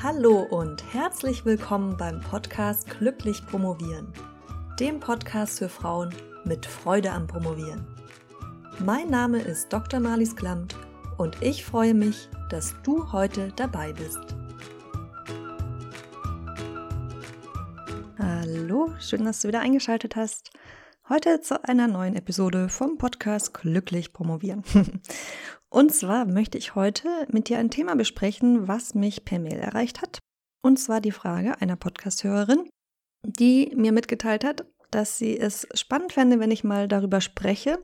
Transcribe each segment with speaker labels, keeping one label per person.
Speaker 1: Hallo und herzlich willkommen beim Podcast Glücklich Promovieren, dem Podcast für Frauen mit Freude am Promovieren. Mein Name ist Dr. Marlies Klamt und ich freue mich, dass du heute dabei bist. Hallo, schön, dass du wieder eingeschaltet hast. Heute zu einer neuen Episode vom Podcast Glücklich Promovieren. Und zwar möchte ich heute mit dir ein Thema besprechen, was mich per Mail erreicht hat. Und zwar die Frage einer Podcasthörerin, die mir mitgeteilt hat, dass sie es spannend fände, wenn ich mal darüber spreche,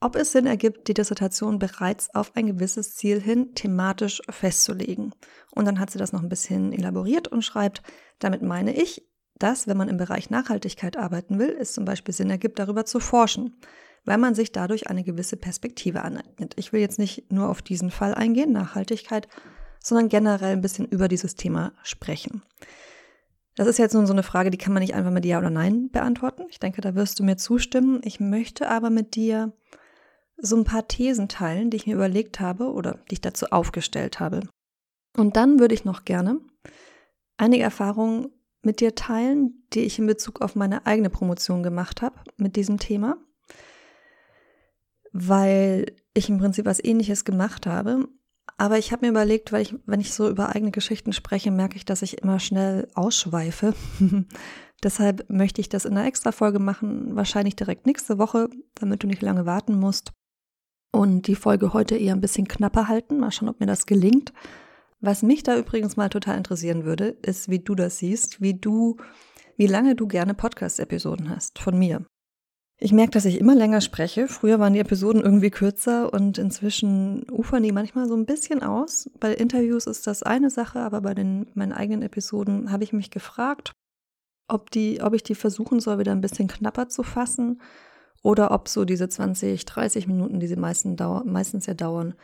Speaker 1: ob es Sinn ergibt, die Dissertation bereits auf ein gewisses Ziel hin thematisch festzulegen. Und dann hat sie das noch ein bisschen elaboriert und schreibt, damit meine ich, dass, wenn man im Bereich Nachhaltigkeit arbeiten will, es zum Beispiel Sinn ergibt, darüber zu forschen, weil man sich dadurch eine gewisse Perspektive aneignet. Ich will jetzt nicht nur auf diesen Fall eingehen, Nachhaltigkeit, sondern generell ein bisschen über dieses Thema sprechen. Das ist jetzt nun so eine Frage, die kann man nicht einfach mit Ja oder Nein beantworten. Ich denke, da wirst du mir zustimmen. Ich möchte aber mit dir so ein paar Thesen teilen, die ich mir überlegt habe oder die ich dazu aufgestellt habe. Und dann würde ich noch gerne einige Erfahrungen mit dir teilen, die ich in Bezug auf meine eigene Promotion gemacht habe mit diesem Thema, weil ich im Prinzip was ähnliches gemacht habe. Aber ich habe mir überlegt, weil ich, wenn ich so über eigene Geschichten spreche, merke ich, dass ich immer schnell ausschweife. Deshalb möchte ich das in einer extra Folge machen, wahrscheinlich direkt nächste Woche, damit du nicht lange warten musst. Und die Folge heute eher ein bisschen knapper halten. Mal schauen, ob mir das gelingt. Was mich da übrigens mal total interessieren würde, ist, wie du das siehst, wie du, wie lange du gerne Podcast-Episoden hast von mir. Ich merke, dass ich immer länger spreche. Früher waren die Episoden irgendwie kürzer und inzwischen ufern die manchmal so ein bisschen aus. Bei Interviews ist das eine Sache, aber bei den meinen eigenen Episoden habe ich mich gefragt, ob die, ob ich die versuchen soll, wieder ein bisschen knapper zu fassen oder ob so diese 20, 30 Minuten, die sie meistens, meistens ja dauern,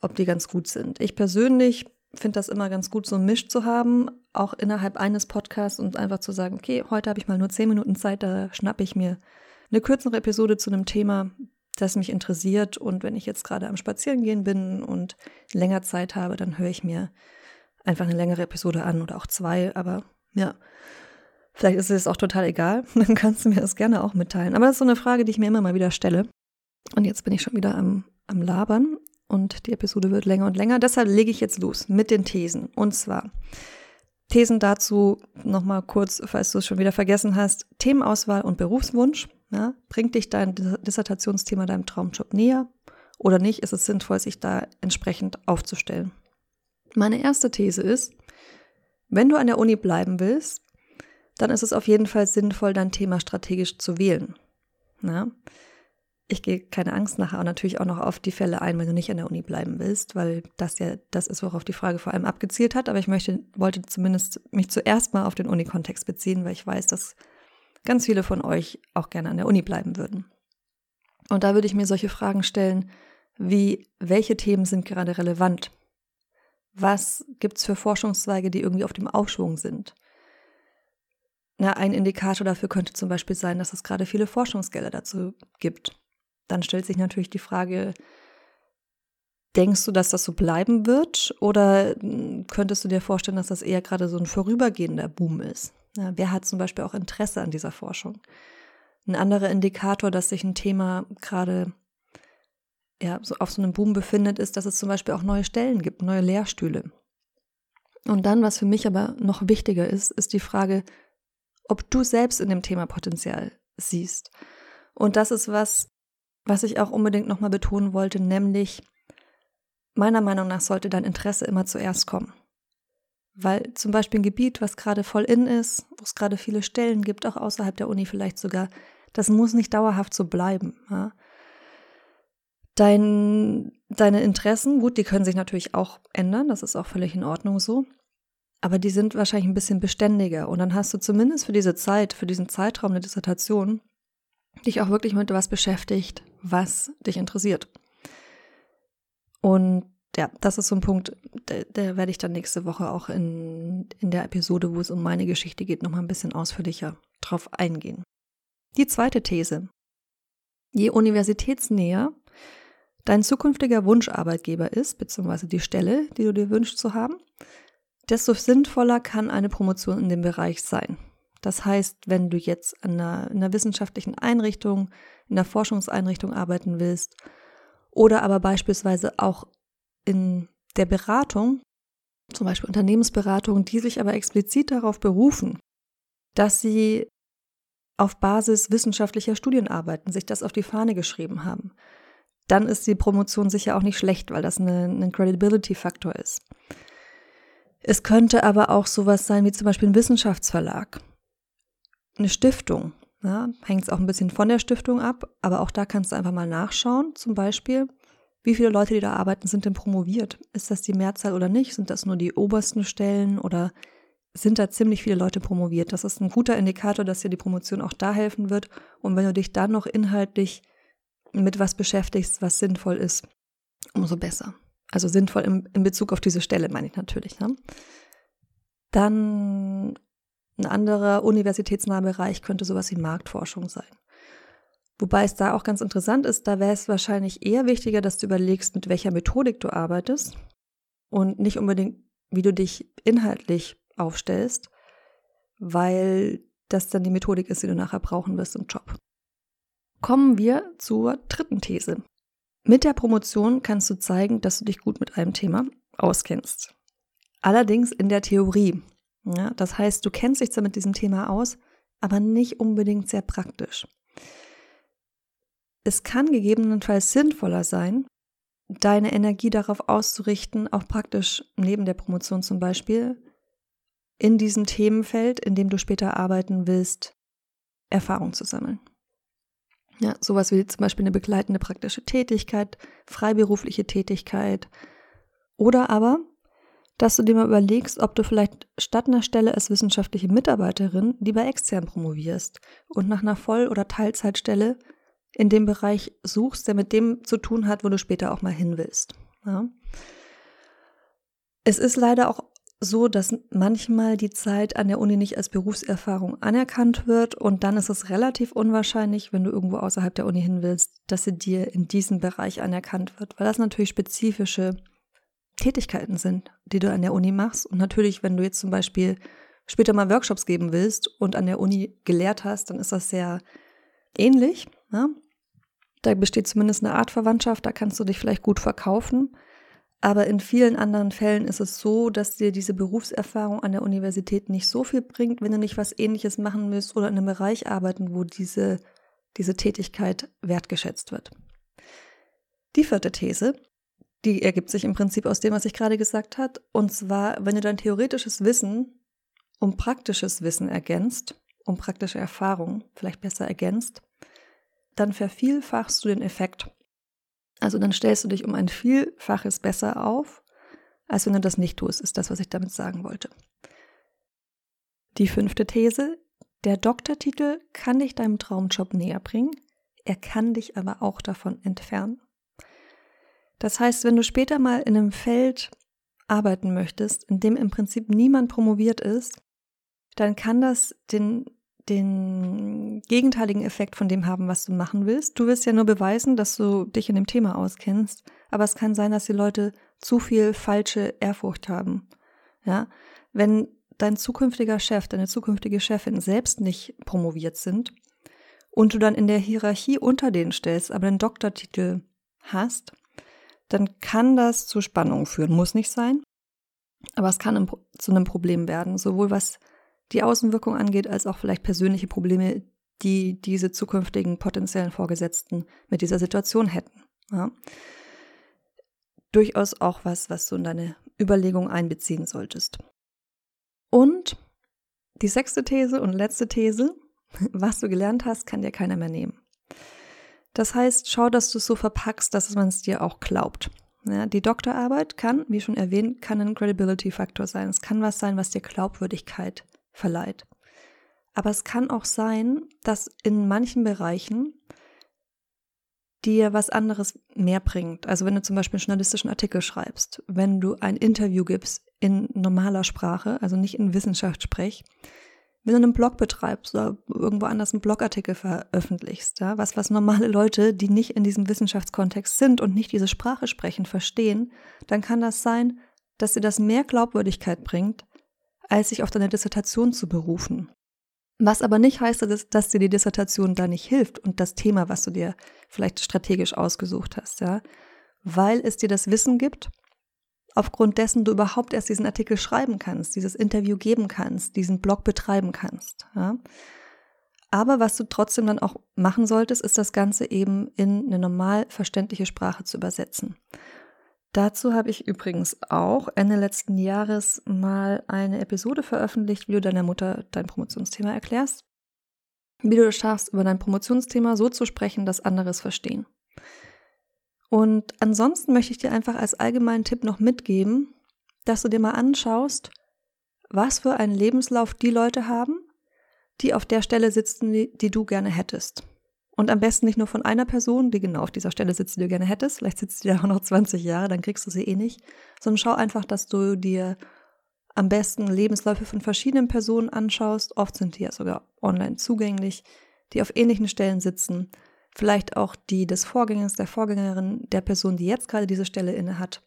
Speaker 1: ob die ganz gut sind. Ich persönlich finde das immer ganz gut, so ein Misch zu haben, auch innerhalb eines Podcasts und einfach zu sagen, okay, heute habe ich mal nur zehn Minuten Zeit, da schnappe ich mir eine kürzere Episode zu einem Thema, das mich interessiert. Und wenn ich jetzt gerade am Spazierengehen bin und länger Zeit habe, dann höre ich mir einfach eine längere Episode an oder auch zwei. Aber ja, vielleicht ist es auch total egal. Dann kannst du mir das gerne auch mitteilen. Aber das ist so eine Frage, die ich mir immer mal wieder stelle. Und jetzt bin ich schon wieder am, am Labern und die Episode wird länger und länger. Deshalb lege ich jetzt los mit den Thesen. Und zwar Thesen dazu nochmal kurz, falls du es schon wieder vergessen hast. Themenauswahl und Berufswunsch. Ja, bringt dich dein Dissertationsthema deinem Traumjob näher oder nicht? Ist es sinnvoll, sich da entsprechend aufzustellen? Meine erste These ist, wenn du an der Uni bleiben willst, dann ist es auf jeden Fall sinnvoll, dein Thema strategisch zu wählen. Ja? ich gehe keine Angst nachher natürlich auch noch auf die Fälle ein, wenn du nicht an der Uni bleiben willst, weil das ja das ist, worauf die Frage vor allem abgezielt hat. Aber ich möchte, wollte zumindest mich zuerst mal auf den Uni-Kontext beziehen, weil ich weiß, dass ganz viele von euch auch gerne an der Uni bleiben würden. Und da würde ich mir solche Fragen stellen, wie welche Themen sind gerade relevant? Was gibt's für Forschungszweige, die irgendwie auf dem Aufschwung sind? Na, ein Indikator dafür könnte zum Beispiel sein, dass es gerade viele Forschungsgelder dazu gibt dann stellt sich natürlich die Frage, denkst du, dass das so bleiben wird oder hm, könntest du dir vorstellen, dass das eher gerade so ein vorübergehender Boom ist? Wer hat zum Beispiel auch Interesse an dieser Forschung? Ein anderer Indikator, dass sich ein Thema gerade ja, so auf so einem Boom befindet, ist, dass es zum Beispiel auch neue Stellen gibt, neue Lehrstühle. Und dann, was für mich aber noch wichtiger ist, ist die Frage, ob du selbst in dem Thema Potenzial siehst. Und das ist was, was ich auch unbedingt nochmal betonen wollte, nämlich meiner Meinung nach sollte dein Interesse immer zuerst kommen. Weil zum Beispiel ein Gebiet, was gerade voll in ist, wo es gerade viele Stellen gibt, auch außerhalb der Uni vielleicht sogar, das muss nicht dauerhaft so bleiben. Ja? Dein, deine Interessen, gut, die können sich natürlich auch ändern, das ist auch völlig in Ordnung so. Aber die sind wahrscheinlich ein bisschen beständiger. Und dann hast du zumindest für diese Zeit, für diesen Zeitraum der Dissertation, dich auch wirklich mit was beschäftigt, was dich interessiert. Und ja, das ist so ein Punkt, der, der werde ich dann nächste Woche auch in, in der Episode, wo es um meine Geschichte geht, nochmal ein bisschen ausführlicher drauf eingehen. Die zweite These. Je universitätsnäher dein zukünftiger Wunscharbeitgeber ist, beziehungsweise die Stelle, die du dir wünschst zu haben, desto sinnvoller kann eine Promotion in dem Bereich sein. Das heißt, wenn du jetzt an einer, in einer wissenschaftlichen Einrichtung, in einer Forschungseinrichtung arbeiten willst oder aber beispielsweise auch in der Beratung, zum Beispiel Unternehmensberatung, die sich aber explizit darauf berufen, dass sie auf Basis wissenschaftlicher Studien arbeiten, sich das auf die Fahne geschrieben haben, dann ist die Promotion sicher auch nicht schlecht, weil das ein Credibility-Faktor ist. Es könnte aber auch sowas sein wie zum Beispiel ein Wissenschaftsverlag, eine Stiftung. Ja, Hängt es auch ein bisschen von der Stiftung ab, aber auch da kannst du einfach mal nachschauen. Zum Beispiel, wie viele Leute, die da arbeiten, sind denn promoviert? Ist das die Mehrzahl oder nicht? Sind das nur die obersten Stellen oder sind da ziemlich viele Leute promoviert? Das ist ein guter Indikator, dass dir die Promotion auch da helfen wird. Und wenn du dich dann noch inhaltlich mit was beschäftigst, was sinnvoll ist, umso besser. Also sinnvoll in, in Bezug auf diese Stelle, meine ich natürlich. Ne? Dann ein anderer universitätsnaher Bereich könnte sowas wie Marktforschung sein. Wobei es da auch ganz interessant ist, da wäre es wahrscheinlich eher wichtiger, dass du überlegst, mit welcher Methodik du arbeitest und nicht unbedingt, wie du dich inhaltlich aufstellst, weil das dann die Methodik ist, die du nachher brauchen wirst im Job. Kommen wir zur dritten These. Mit der Promotion kannst du zeigen, dass du dich gut mit einem Thema auskennst. Allerdings in der Theorie. Ja, das heißt, du kennst dich zwar mit diesem Thema aus, aber nicht unbedingt sehr praktisch. Es kann gegebenenfalls sinnvoller sein, deine Energie darauf auszurichten, auch praktisch neben der Promotion zum Beispiel, in diesem Themenfeld, in dem du später arbeiten willst, Erfahrung zu sammeln. Ja, sowas wie zum Beispiel eine begleitende praktische Tätigkeit, freiberufliche Tätigkeit. Oder aber, dass du dir mal überlegst, ob du vielleicht statt einer Stelle als wissenschaftliche Mitarbeiterin lieber extern promovierst und nach einer Voll- oder Teilzeitstelle in dem Bereich suchst, der mit dem zu tun hat, wo du später auch mal hin willst. Ja. Es ist leider auch so, dass manchmal die Zeit an der Uni nicht als Berufserfahrung anerkannt wird und dann ist es relativ unwahrscheinlich, wenn du irgendwo außerhalb der Uni hin willst, dass sie dir in diesem Bereich anerkannt wird, weil das natürlich spezifische Tätigkeiten sind, die du an der Uni machst. Und natürlich, wenn du jetzt zum Beispiel später mal Workshops geben willst und an der Uni gelehrt hast, dann ist das sehr ähnlich. Ja? Da besteht zumindest eine Art Verwandtschaft, da kannst du dich vielleicht gut verkaufen. Aber in vielen anderen Fällen ist es so, dass dir diese Berufserfahrung an der Universität nicht so viel bringt, wenn du nicht was ähnliches machen willst oder in einem Bereich arbeiten, wo diese, diese Tätigkeit wertgeschätzt wird. Die vierte These, die ergibt sich im Prinzip aus dem, was ich gerade gesagt habe. Und zwar, wenn du dein theoretisches Wissen um praktisches Wissen ergänzt, um praktische Erfahrung vielleicht besser ergänzt, dann vervielfachst du den Effekt. Also dann stellst du dich um ein Vielfaches besser auf, als wenn du das nicht tust, ist das, was ich damit sagen wollte. Die fünfte These, der Doktortitel kann dich deinem Traumjob näher bringen, er kann dich aber auch davon entfernen. Das heißt, wenn du später mal in einem Feld arbeiten möchtest, in dem im Prinzip niemand promoviert ist, dann kann das den den gegenteiligen Effekt von dem haben, was du machen willst. Du willst ja nur beweisen, dass du dich in dem Thema auskennst, aber es kann sein, dass die Leute zu viel falsche Ehrfurcht haben. Ja, wenn dein zukünftiger Chef, deine zukünftige Chefin selbst nicht promoviert sind und du dann in der Hierarchie unter denen stellst, aber einen Doktortitel hast, dann kann das zu Spannungen führen. Muss nicht sein, aber es kann zu einem Problem werden, sowohl was die Außenwirkung angeht, als auch vielleicht persönliche Probleme, die diese zukünftigen potenziellen Vorgesetzten mit dieser Situation hätten. Ja. Durchaus auch was, was du in deine Überlegung einbeziehen solltest. Und die sechste These und letzte These, was du gelernt hast, kann dir keiner mehr nehmen. Das heißt, schau, dass du es so verpackst, dass man es dir auch glaubt. Ja, die Doktorarbeit kann, wie schon erwähnt, kann ein Credibility-Faktor sein. Es kann was sein, was dir Glaubwürdigkeit verleiht. Aber es kann auch sein, dass in manchen Bereichen dir was anderes mehr bringt. Also wenn du zum Beispiel einen journalistischen Artikel schreibst, wenn du ein Interview gibst in normaler Sprache, also nicht in Wissenschaftssprech, wenn du einen Blog betreibst oder irgendwo anders einen Blogartikel veröffentlichst, ja, was, was normale Leute, die nicht in diesem Wissenschaftskontext sind und nicht diese Sprache sprechen, verstehen, dann kann das sein, dass dir das mehr Glaubwürdigkeit bringt, als sich auf deine Dissertation zu berufen. Was aber nicht heißt, dass, dir die Dissertation da nicht hilft und das Thema, was du dir vielleicht strategisch ausgesucht hast, ja, weil es dir das Wissen gibt, aufgrund dessen du überhaupt erst diesen Artikel schreiben kannst, dieses Interview geben kannst, diesen Blog betreiben kannst. Ja. Aber was du trotzdem dann auch machen solltest, ist das Ganze eben in eine normal verständliche Sprache zu übersetzen. Dazu habe ich übrigens auch Ende letzten Jahres mal eine Episode veröffentlicht, wie du deiner Mutter dein Promotionsthema erklärst. Wie du es schaffst, über dein Promotionsthema so zu sprechen, dass andere es verstehen. Und ansonsten möchte ich dir einfach als allgemeinen Tipp noch mitgeben, dass du dir mal anschaust, was für einen Lebenslauf die Leute haben, die auf der Stelle sitzen, die, die du gerne hättest. Und am besten nicht nur von einer Person, die genau auf dieser Stelle sitzt, die du gerne hättest. Vielleicht sitzt die da auch noch 20 Jahre, dann kriegst du sie eh nicht. Sondern schau einfach, dass du dir am besten Lebensläufe von verschiedenen Personen anschaust. Oft sind die ja sogar online zugänglich, die auf ähnlichen Stellen sitzen. Vielleicht auch die des Vorgängers, der Vorgängerin, der Person, die jetzt gerade diese Stelle inne hat.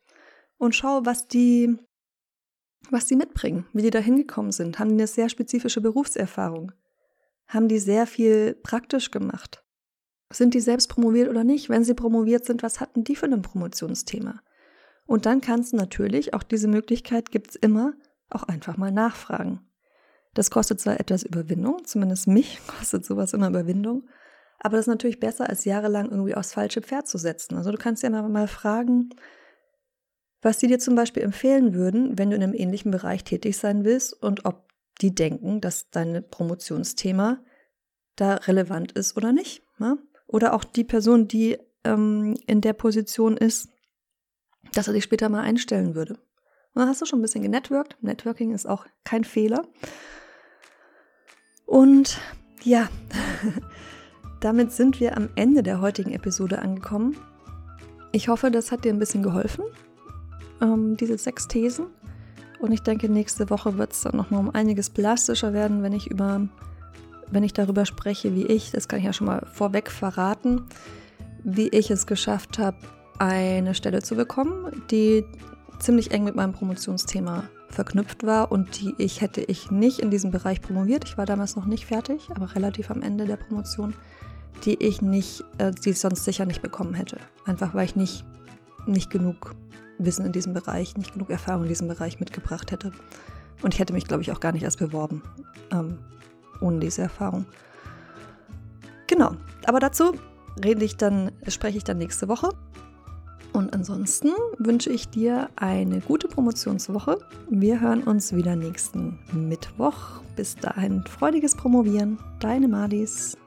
Speaker 1: Und schau, was die, was die mitbringen, wie die da hingekommen sind. Haben die eine sehr spezifische Berufserfahrung? Haben die sehr viel praktisch gemacht? Sind die selbst promoviert oder nicht? Wenn sie promoviert sind, was hatten die für ein Promotionsthema? Und dann kannst du natürlich, auch diese Möglichkeit gibt es immer, auch einfach mal nachfragen. Das kostet zwar etwas Überwindung, zumindest mich kostet sowas immer Überwindung, aber das ist natürlich besser, als jahrelang irgendwie aufs falsche Pferd zu setzen. Also du kannst ja mal fragen, was die dir zum Beispiel empfehlen würden, wenn du in einem ähnlichen Bereich tätig sein willst und ob die denken, dass dein Promotionsthema da relevant ist oder nicht. Ne? Oder auch die Person, die ähm, in der Position ist, dass er dich später mal einstellen würde. Und dann hast du schon ein bisschen genetworked. Networking ist auch kein Fehler. Und ja, damit sind wir am Ende der heutigen Episode angekommen. Ich hoffe, das hat dir ein bisschen geholfen, ähm, diese sechs Thesen. Und ich denke, nächste Woche wird es dann nochmal um einiges plastischer werden, wenn ich über wenn ich darüber spreche, wie ich, das kann ich ja schon mal vorweg verraten, wie ich es geschafft habe, eine Stelle zu bekommen, die ziemlich eng mit meinem Promotionsthema verknüpft war und die ich hätte ich nicht in diesem Bereich promoviert. Ich war damals noch nicht fertig, aber relativ am Ende der Promotion, die ich nicht, äh, die ich sonst sicher nicht bekommen hätte. Einfach weil ich nicht, nicht genug Wissen in diesem Bereich, nicht genug Erfahrung in diesem Bereich mitgebracht hätte. Und ich hätte mich, glaube ich, auch gar nicht erst beworben. Ähm, ohne diese Erfahrung. Genau, aber dazu rede ich dann, spreche ich dann nächste Woche. Und ansonsten wünsche ich dir eine gute Promotionswoche. Wir hören uns wieder nächsten Mittwoch. Bis dahin freudiges Promovieren. Deine Madis.